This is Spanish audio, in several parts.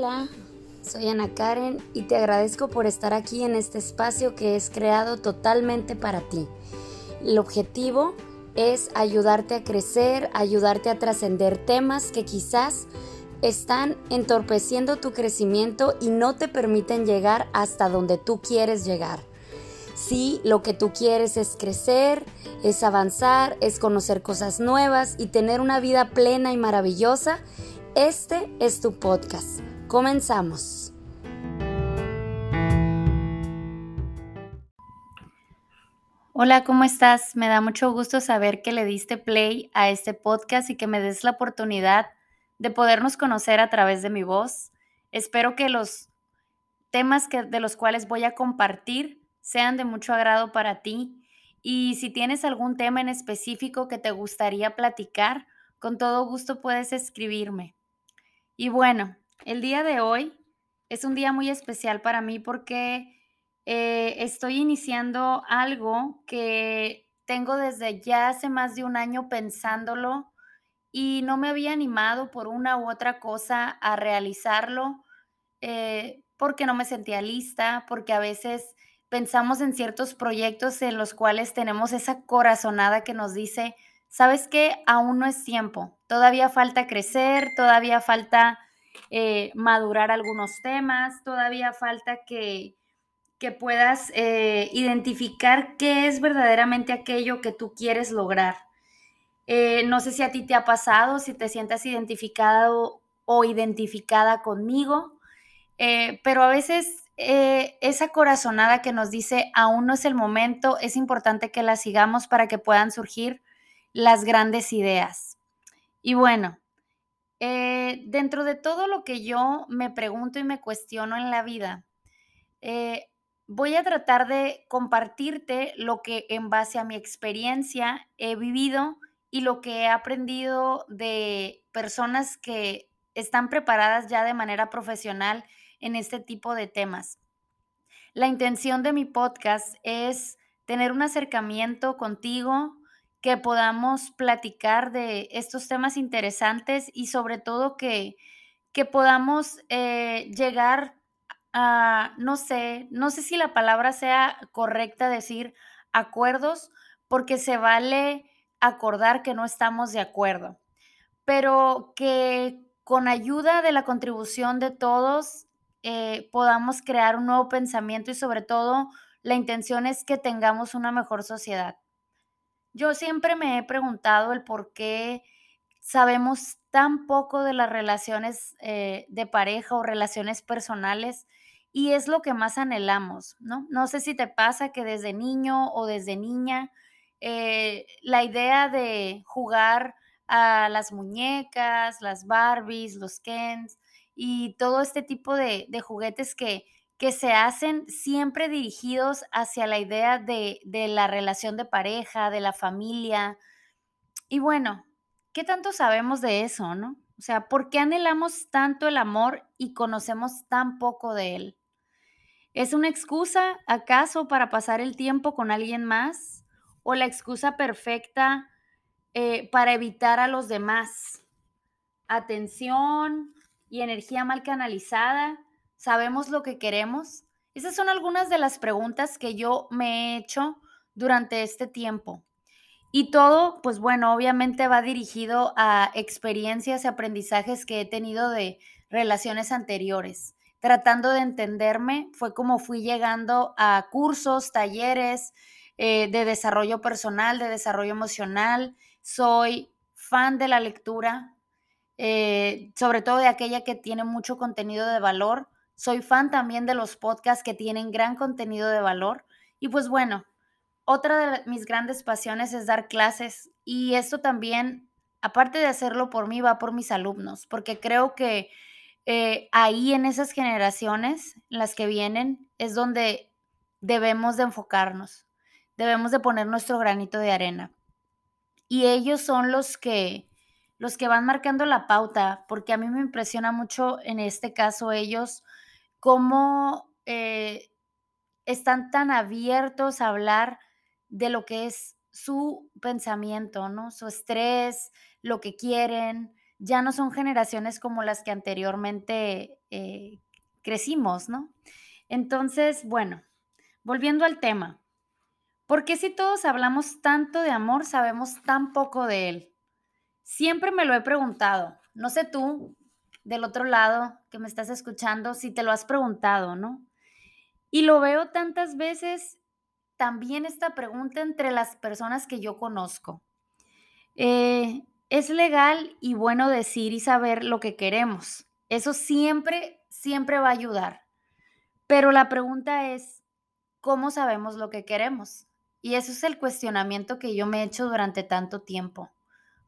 Hola, soy Ana Karen y te agradezco por estar aquí en este espacio que es creado totalmente para ti. El objetivo es ayudarte a crecer, ayudarte a trascender temas que quizás están entorpeciendo tu crecimiento y no te permiten llegar hasta donde tú quieres llegar. Si lo que tú quieres es crecer, es avanzar, es conocer cosas nuevas y tener una vida plena y maravillosa, este es tu podcast. Comenzamos. Hola, ¿cómo estás? Me da mucho gusto saber que le diste play a este podcast y que me des la oportunidad de podernos conocer a través de mi voz. Espero que los temas que, de los cuales voy a compartir sean de mucho agrado para ti y si tienes algún tema en específico que te gustaría platicar, con todo gusto puedes escribirme. Y bueno, el día de hoy es un día muy especial para mí porque eh, estoy iniciando algo que tengo desde ya hace más de un año pensándolo y no me había animado por una u otra cosa a realizarlo eh, porque no me sentía lista, porque a veces pensamos en ciertos proyectos en los cuales tenemos esa corazonada que nos dice, sabes qué, aún no es tiempo, todavía falta crecer, todavía falta eh, madurar algunos temas, todavía falta que, que puedas eh, identificar qué es verdaderamente aquello que tú quieres lograr. Eh, no sé si a ti te ha pasado, si te sientas identificado o identificada conmigo, pero a veces esa corazonada que nos dice aún no es el momento, es importante que la sigamos para que puedan surgir las grandes ideas. Y bueno, eh, dentro de todo lo que yo me pregunto y me cuestiono en la vida, eh, voy a tratar de compartirte lo que en base a mi experiencia he vivido y lo que he aprendido de personas que están preparadas ya de manera profesional en este tipo de temas. La intención de mi podcast es tener un acercamiento contigo, que podamos platicar de estos temas interesantes y sobre todo que, que podamos eh, llegar a, no sé, no sé si la palabra sea correcta decir acuerdos, porque se vale acordar que no estamos de acuerdo, pero que con ayuda de la contribución de todos eh, podamos crear un nuevo pensamiento y sobre todo la intención es que tengamos una mejor sociedad. Yo siempre me he preguntado el por qué sabemos tan poco de las relaciones eh, de pareja o relaciones personales y es lo que más anhelamos, ¿no? No sé si te pasa que desde niño o desde niña eh, la idea de jugar a las muñecas, las Barbies, los Kens y todo este tipo de juguetes que que se hacen siempre dirigidos hacia la idea de, la relación de pareja, de la familia. Y bueno, ¿qué tanto sabemos de eso, no? O sea, ¿por qué anhelamos tanto el amor y conocemos tan poco de él? ¿Es una excusa, acaso, para pasar el tiempo con alguien más? ¿O la excusa perfecta eh, para evitar a los demás? Atención y energía mal canalizada ¿Sabemos lo que queremos? Esas son algunas de las preguntas que yo me he hecho durante este tiempo. Y todo, pues bueno, obviamente va dirigido a experiencias y aprendizajes que he tenido de relaciones anteriores. Tratando de entenderme, fue como fui llegando a cursos, talleres eh, de desarrollo personal, de desarrollo emocional. Soy fan de la lectura, eh, sobre todo de aquella que tiene mucho contenido de valor. Soy fan también de los podcasts que tienen gran contenido de valor. Y pues bueno, otra de mis grandes pasiones es dar clases y esto también, aparte de hacerlo por mí, va por mis alumnos, porque creo que eh, ahí en esas generaciones, las que vienen, es donde debemos de enfocarnos, debemos de poner nuestro granito de arena. Y ellos son los que, los que van marcando la pauta, porque a mí me impresiona mucho en este caso ellos cómo eh, están tan abiertos a hablar de lo que es su pensamiento, ¿no? Su estrés, lo que quieren. Ya no son generaciones como las que anteriormente eh, crecimos, ¿no? Entonces, bueno, volviendo al tema, ¿por qué si todos hablamos tanto de amor sabemos tan poco de él? Siempre me lo he preguntado, no sé tú, del otro lado que me estás escuchando, si te lo has preguntado, ¿no? Y lo veo tantas veces también esta pregunta entre las personas que yo conozco. Eh, es legal y bueno decir y saber lo que queremos. Eso siempre, siempre va a ayudar. Pero la pregunta es, ¿cómo sabemos lo que queremos? Y eso es el cuestionamiento que yo me he hecho durante tanto tiempo.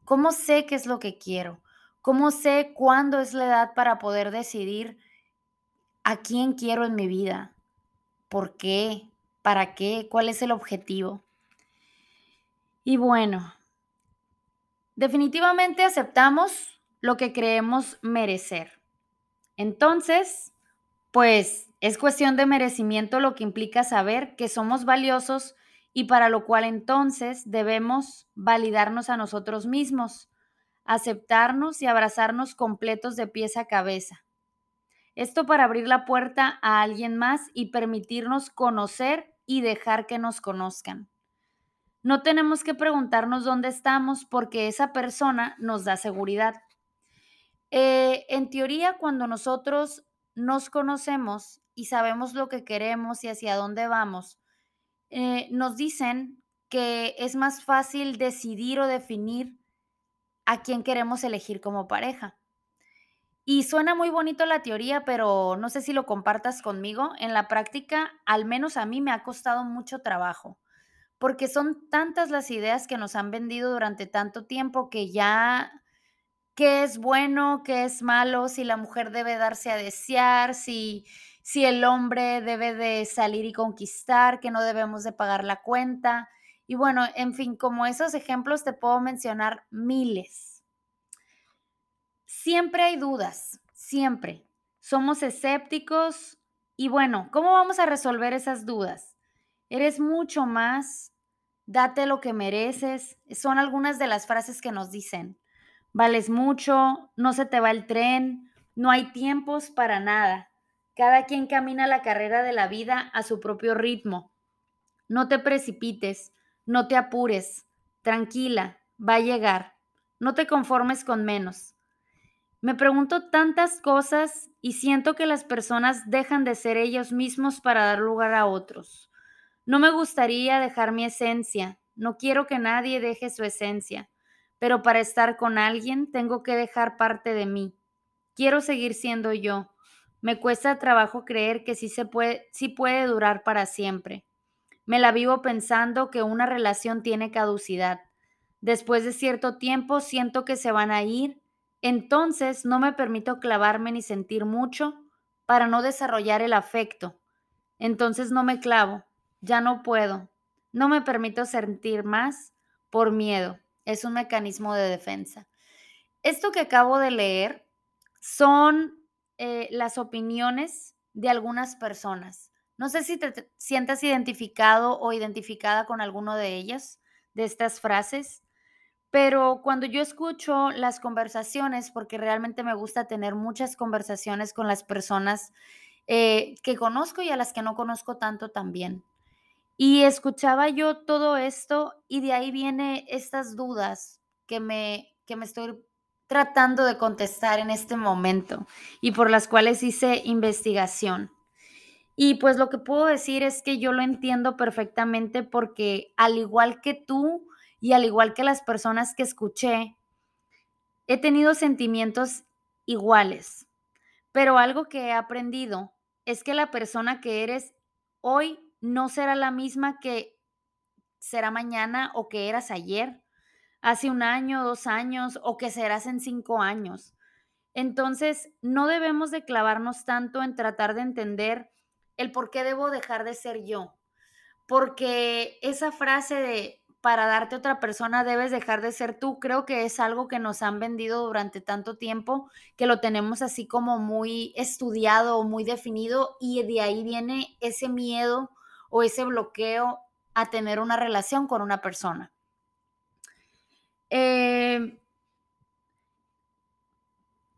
¿Cómo sé qué es lo que quiero? ¿Cómo sé cuándo es la edad para poder decidir a quién quiero en mi vida? ¿Por qué? ¿Para qué? ¿Cuál es el objetivo? Y bueno, definitivamente aceptamos lo que creemos merecer. Entonces, pues es cuestión de merecimiento lo que implica saber que somos valiosos y para lo cual entonces debemos validarnos a nosotros mismos, aceptarnos y abrazarnos completos de pies a cabeza. Esto para abrir la puerta a alguien más y permitirnos conocer y dejar que nos conozcan. No tenemos que preguntarnos dónde estamos porque esa persona nos da seguridad. Eh, en teoría, cuando nosotros nos conocemos y sabemos lo que queremos y hacia dónde vamos, eh, nos dicen que es más fácil decidir o definir a quién queremos elegir como pareja. Y suena muy bonito la teoría, pero no sé si lo compartas conmigo. En la práctica, al menos a mí me ha costado mucho trabajo, porque son tantas las ideas que nos han vendido durante tanto tiempo que ya qué es bueno, qué es malo, si la mujer debe darse a desear, si, si el hombre debe de salir y conquistar, que no debemos de pagar la cuenta. Y bueno, en fin, como esos ejemplos te puedo mencionar miles. Siempre hay dudas, siempre. Somos escépticos y bueno, ¿cómo vamos a resolver esas dudas? Eres mucho más, date lo que mereces, son algunas de las frases que nos dicen. Vales mucho, no se te va el tren, no hay tiempos para nada. Cada quien camina la carrera de la vida a su propio ritmo. No te precipites, no te apures, tranquila, va a llegar. No te conformes con menos. Me pregunto tantas cosas y siento que las personas dejan de ser ellos mismos para dar lugar a otros. No me gustaría dejar mi esencia, no quiero que nadie deje su esencia pero para estar con alguien tengo que dejar parte de mí. Quiero seguir siendo yo. Me cuesta trabajo creer que sí se puede, sí puede durar para siempre. Me la vivo pensando que una relación tiene caducidad. Después de cierto tiempo siento que se van a ir, entonces no me permito clavarme ni sentir mucho para no desarrollar el afecto. Entonces no me clavo, ya no puedo, no me permito sentir más por miedo es un mecanismo de defensa. Esto que acabo de leer son eh, las opiniones de algunas personas. No sé si te sientas identificado o identificada con alguno de ellas, de estas frases, pero cuando yo escucho las conversaciones, porque realmente me gusta tener muchas conversaciones con las personas eh, que conozco y a las que no conozco tanto también. Y escuchaba yo todo esto y de ahí viene estas dudas que me, que me estoy tratando de contestar en este momento y por las cuales hice investigación. Y pues lo que puedo decir es que yo lo entiendo perfectamente porque al igual que tú y al igual que las personas que escuché, he tenido sentimientos iguales. Pero algo que he aprendido es que la persona que eres hoy no será la misma que será mañana o que eras ayer, hace un año, dos años o que serás en cinco años. Entonces, no debemos de clavarnos tanto en tratar de entender el por qué debo dejar de ser yo. Porque esa frase de para darte otra persona debes dejar de ser tú, creo que es algo que nos han vendido durante tanto tiempo, que lo tenemos así como muy estudiado, muy definido y de ahí viene ese miedo o ese bloqueo a tener una relación con una persona. Eh,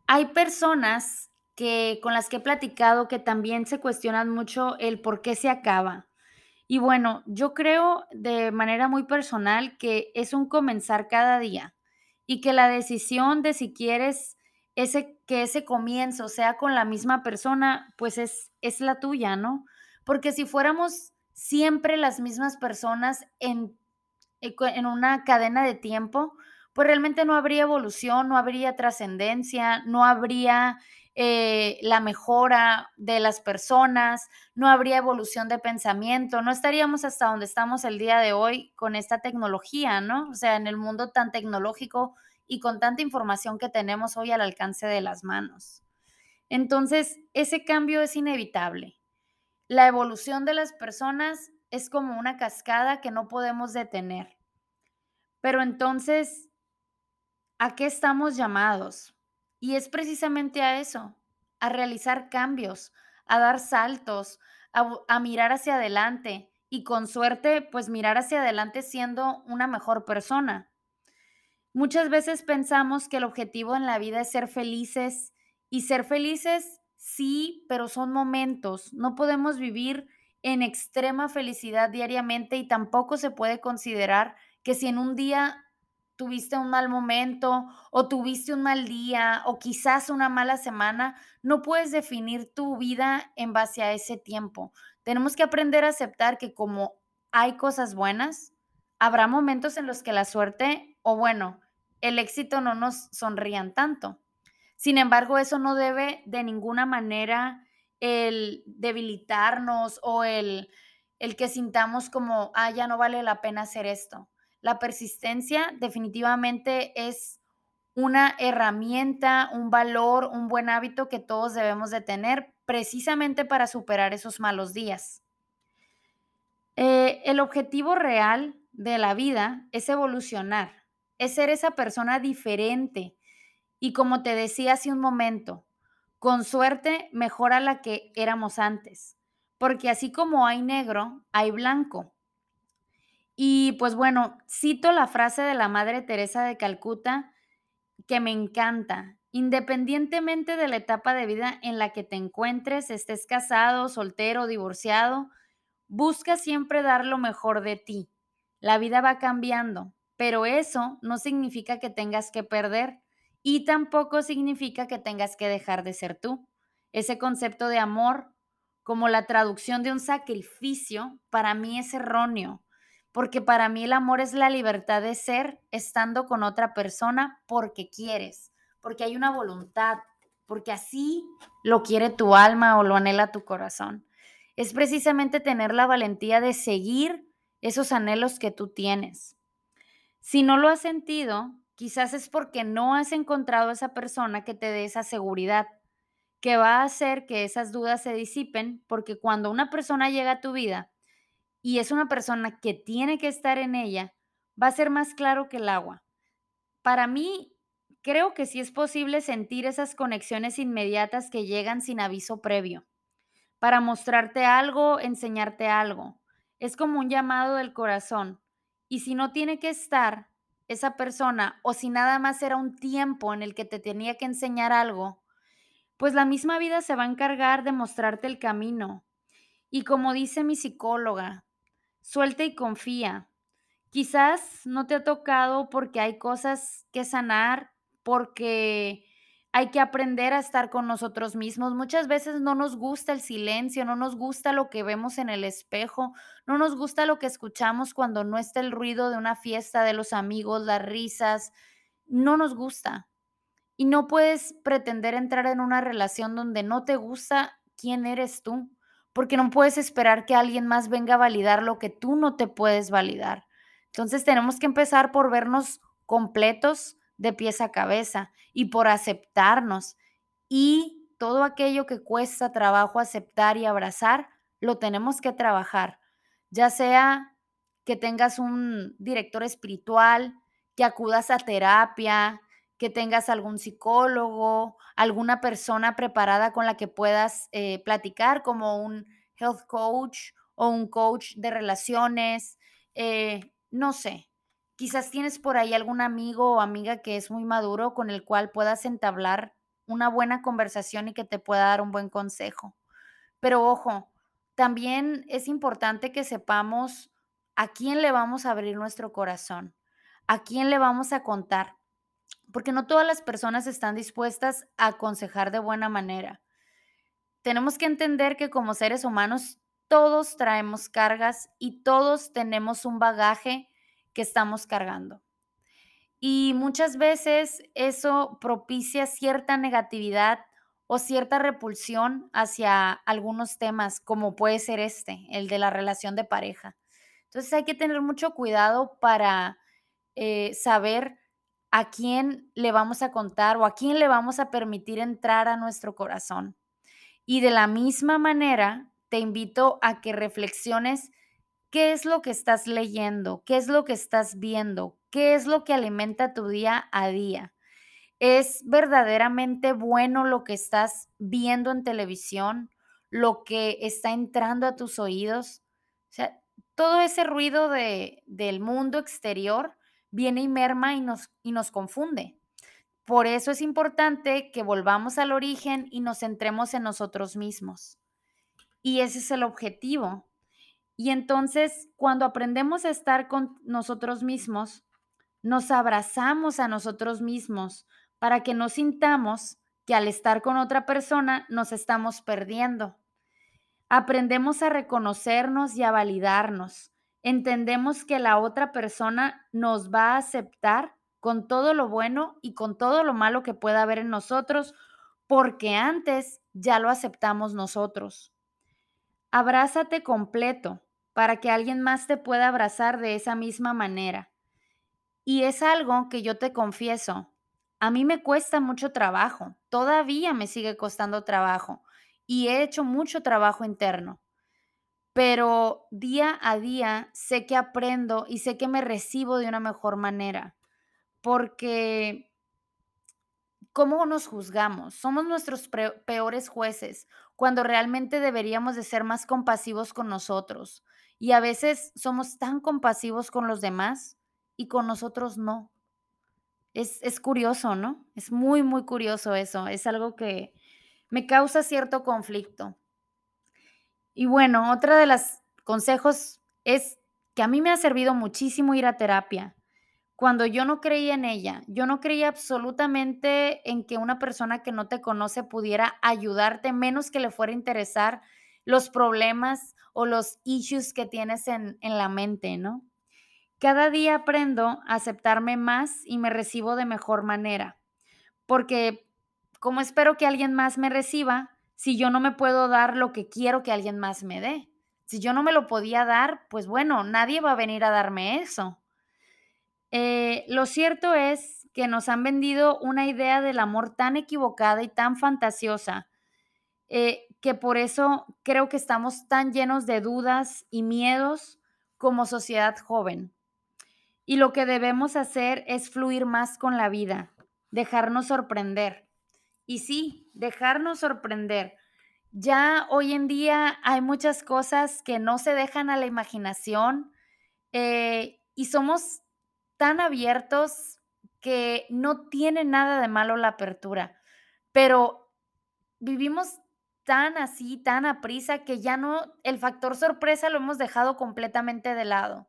hay personas que con las que he platicado que también se cuestionan mucho el por qué se acaba. Y bueno, yo creo de manera muy personal que es un comenzar cada día y que la decisión de si quieres ese que ese comienzo sea con la misma persona, pues es es la tuya, ¿no? Porque si fuéramos siempre las mismas personas en en una cadena de tiempo, pues realmente no habría evolución, no habría trascendencia, no habría eh, la mejora de las personas, no habría evolución de pensamiento, no estaríamos hasta donde estamos el día de hoy con esta tecnología, ¿no? O sea, en el mundo tan tecnológico y con tanta información que tenemos hoy al alcance de las manos. Entonces, ese cambio es inevitable. La evolución de las personas es como una cascada que no podemos detener. Pero entonces, ¿a qué estamos llamados? Y es precisamente a eso, a realizar cambios, a dar saltos, a, mirar hacia adelante y con suerte, pues mirar hacia adelante siendo una mejor persona. Muchas veces pensamos que el objetivo en la vida es ser felices y ser felices sí, pero son momentos. No podemos vivir en extrema felicidad diariamente y tampoco se puede considerar que si en un día tuviste un mal momento o tuviste un mal día o quizás una mala semana, no puedes definir tu vida en base a ese tiempo. Tenemos que aprender a aceptar que como hay cosas buenas, habrá momentos en los que la suerte o bueno, el éxito no nos sonrían tanto. Sin embargo, eso no debe de ninguna manera el debilitarnos o el, el que sintamos como, ah, ya no vale la pena hacer esto la persistencia definitivamente es una herramienta, un valor, un buen hábito que todos debemos de tener precisamente para superar esos malos días. Eh, el objetivo real de la vida es evolucionar, es ser esa persona diferente y como te decía hace un momento, con suerte mejora la que éramos antes, porque así como hay negro, hay blanco. Y pues bueno, cito la frase de la Madre Teresa de Calcuta que me encanta. Independientemente de la etapa de vida en la que te encuentres, estés casado, soltero, divorciado, busca siempre dar lo mejor de ti. La vida va cambiando, pero eso no significa que tengas que perder y tampoco significa que tengas que dejar de ser tú. Ese concepto de amor, como la traducción de un sacrificio, para mí es erróneo porque para mí el amor es la libertad de ser estando con otra persona porque quieres, porque hay una voluntad, porque así lo quiere tu alma o lo anhela tu corazón. Es precisamente tener la valentía de seguir esos anhelos que tú tienes. Si no lo has sentido, quizás es porque no has encontrado esa persona que te dé esa seguridad, que va a hacer que esas dudas se disipen, porque cuando una persona llega a tu vida, y es una persona que tiene que estar en ella, va a ser más claro que el agua. Para mí, creo que sí es posible sentir esas conexiones inmediatas que llegan sin aviso previo, para mostrarte algo, enseñarte algo. Es como un llamado del corazón. Y si no tiene que estar esa persona o si nada más era un tiempo en el que te tenía que enseñar algo, pues la misma vida se va a encargar de mostrarte el camino. Y como dice mi psicóloga, Suelta y confía. Quizás no te ha tocado porque hay cosas que sanar, porque hay que aprender a estar con nosotros mismos. Muchas veces no nos gusta el silencio, no nos gusta lo que vemos en el espejo, no nos gusta lo que escuchamos cuando no está el ruido de una fiesta de los amigos, las risas, no nos gusta. Y no puedes pretender entrar en una relación donde no te gusta quién eres tú porque no puedes esperar que alguien más venga a validar lo que tú no te puedes validar. Entonces tenemos que empezar por vernos completos de pies a cabeza y por aceptarnos. Y todo aquello que cuesta trabajo aceptar y abrazar, lo tenemos que trabajar. Ya sea que tengas un director espiritual, que acudas a terapia, que tengas algún psicólogo, alguna persona preparada con la que puedas eh, platicar, como un health coach o un coach de relaciones, eh, no sé. Quizás tienes por ahí algún amigo o amiga que es muy maduro con el cual puedas entablar una buena conversación y que te pueda dar un buen consejo. Pero ojo, también es importante que sepamos a quién le vamos a abrir nuestro corazón, a quién le vamos a contar, porque no todas las personas están dispuestas a aconsejar de buena manera. Tenemos que entender que como seres humanos todos traemos cargas y todos tenemos un bagaje que estamos cargando. Y muchas veces eso propicia cierta negatividad o cierta repulsión hacia algunos temas, como puede ser este, el de la relación de pareja. Entonces hay que tener mucho cuidado para eh, saber a quién le vamos a contar o a quién le vamos a permitir entrar a nuestro corazón. Y de la misma manera, te invito a que reflexiones qué es lo que estás leyendo, qué es lo que estás viendo, qué es lo que alimenta tu día a día. ¿Es verdaderamente bueno lo que estás viendo en televisión, lo que está entrando a tus oídos? O sea, todo ese ruido de, del mundo exterior viene y merma y nos, y nos confunde. Por eso es importante que volvamos al origen y nos centremos en nosotros mismos. Y ese es el objetivo. Y entonces, cuando aprendemos a estar con nosotros mismos, nos abrazamos a nosotros mismos para que no sintamos que al estar con otra persona nos estamos perdiendo. Aprendemos a reconocernos y a validarnos. Entendemos que la otra persona nos va a aceptar con todo lo bueno y con todo lo malo que pueda haber en nosotros, porque antes ya lo aceptamos nosotros. Abrázate completo para que alguien más te pueda abrazar de esa misma manera. Y es algo que yo te confieso, a mí me cuesta mucho trabajo, todavía me sigue costando trabajo y he hecho mucho trabajo interno. Pero día a día sé que aprendo y sé que me recibo de una mejor manera porque ¿cómo nos juzgamos? Somos nuestros peores jueces cuando realmente deberíamos de ser más compasivos con nosotros. Y a veces somos tan compasivos con los demás y con nosotros no. Es, es curioso, ¿no? Es muy, muy curioso eso. Es algo que me causa cierto conflicto. Y bueno, otra de los consejos es que a mí me ha servido muchísimo ir a terapia cuando yo no creía en ella, yo no creía absolutamente en que una persona que no te conoce pudiera ayudarte, menos que le fuera interesar los problemas o los issues que tienes en, en la mente, ¿no? Cada día aprendo a aceptarme más y me recibo de mejor manera, porque como espero que alguien más me reciba si yo no me puedo dar lo que quiero que alguien más me dé? Si yo no me lo podía dar, pues bueno, nadie va a venir a darme eso. Eh, lo cierto es que nos han vendido una idea del amor tan equivocada y tan fantasiosa, eh, que por eso creo que estamos tan llenos de dudas y miedos como sociedad joven. Y lo que debemos hacer es fluir más con la vida, dejarnos sorprender. Y sí, dejarnos sorprender. Ya hoy en día hay muchas cosas que no se dejan a la imaginación eh, y somos tan abiertos que no tiene nada de malo la apertura, pero vivimos tan así, tan a prisa que ya no, el factor sorpresa lo hemos dejado completamente de lado.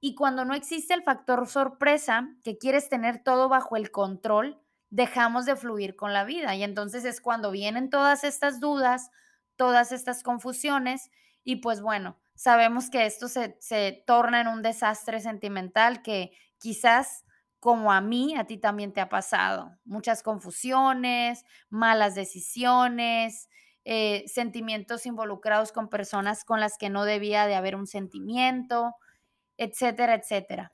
Y cuando no existe el factor sorpresa, que quieres tener todo bajo el control, dejamos de fluir con la vida. Y entonces es cuando vienen todas estas dudas, todas estas confusiones y pues bueno, sabemos que esto se, se torna en un desastre sentimental que quizás como a mí, a ti también te ha pasado. Muchas confusiones, malas decisiones, eh, sentimientos involucrados con personas con las que no debía de haber un sentimiento, etcétera, etcétera.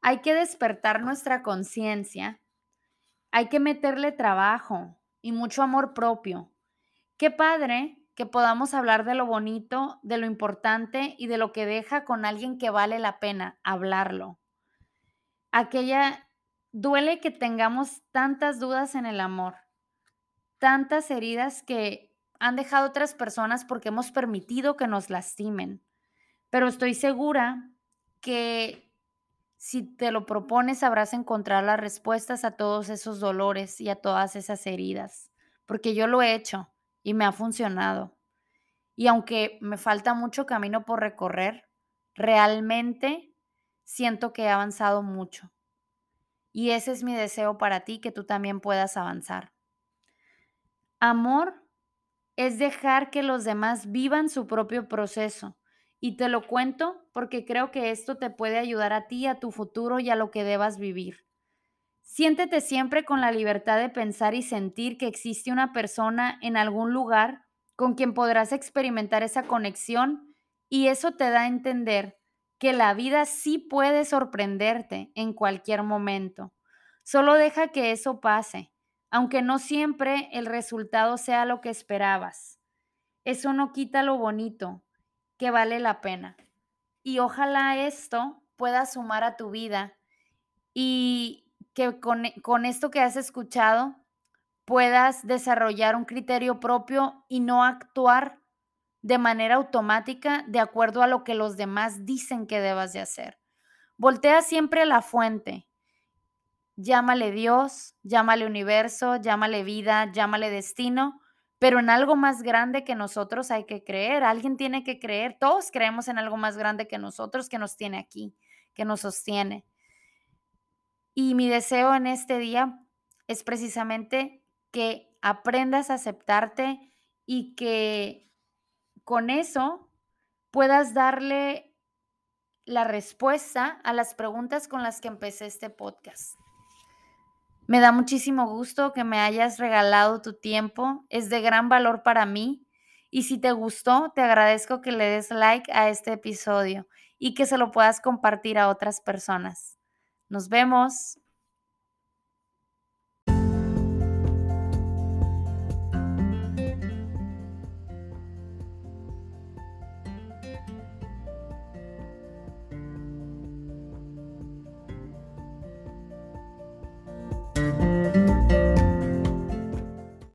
Hay que despertar nuestra conciencia, hay que meterle trabajo y mucho amor propio. Qué padre que podamos hablar de lo bonito, de lo importante y de lo que deja con alguien que vale la pena hablarlo. Aquella duele que tengamos tantas dudas en el amor, tantas heridas que han dejado otras personas porque hemos permitido que nos lastimen. Pero estoy segura que si te lo propones, sabrás encontrar las respuestas a todos esos dolores y a todas esas heridas, porque yo lo he hecho y me ha funcionado. Y aunque me falta mucho camino por recorrer, realmente siento que he avanzado mucho. Y ese es mi deseo para ti, que tú también puedas avanzar. Amor es dejar que los demás vivan su propio proceso. Y te lo cuento porque creo que esto te puede ayudar a ti, a tu futuro y a lo que debas vivir. Siéntete siempre con la libertad de pensar y sentir que existe una persona en algún lugar con quien podrás experimentar esa conexión y eso te da a entender que la vida sí puede sorprenderte en cualquier momento. Solo deja que eso pase, aunque no siempre el resultado sea lo que esperabas. Eso no quita lo bonito, que vale la pena. Y ojalá esto pueda sumar a tu vida y que con, con esto que has escuchado puedas desarrollar un criterio propio y no actuar de manera automática de acuerdo a lo que los demás dicen que debas de hacer. Voltea siempre a la fuente. Llámale Dios, llámale universo, llámale vida, llámale destino, pero en algo más grande que nosotros hay que creer. Alguien tiene que creer. Todos creemos en algo más grande que nosotros que nos tiene aquí, que nos sostiene. Y mi deseo en este día es precisamente que aprendas a aceptarte y que con eso puedas darle la respuesta a las preguntas con las que empecé este podcast. Me da muchísimo gusto que me hayas regalado tu tiempo, es de gran valor para mí y si te gustó, te agradezco que le des like a este episodio y que se lo puedas compartir a otras personas. Nos vemos.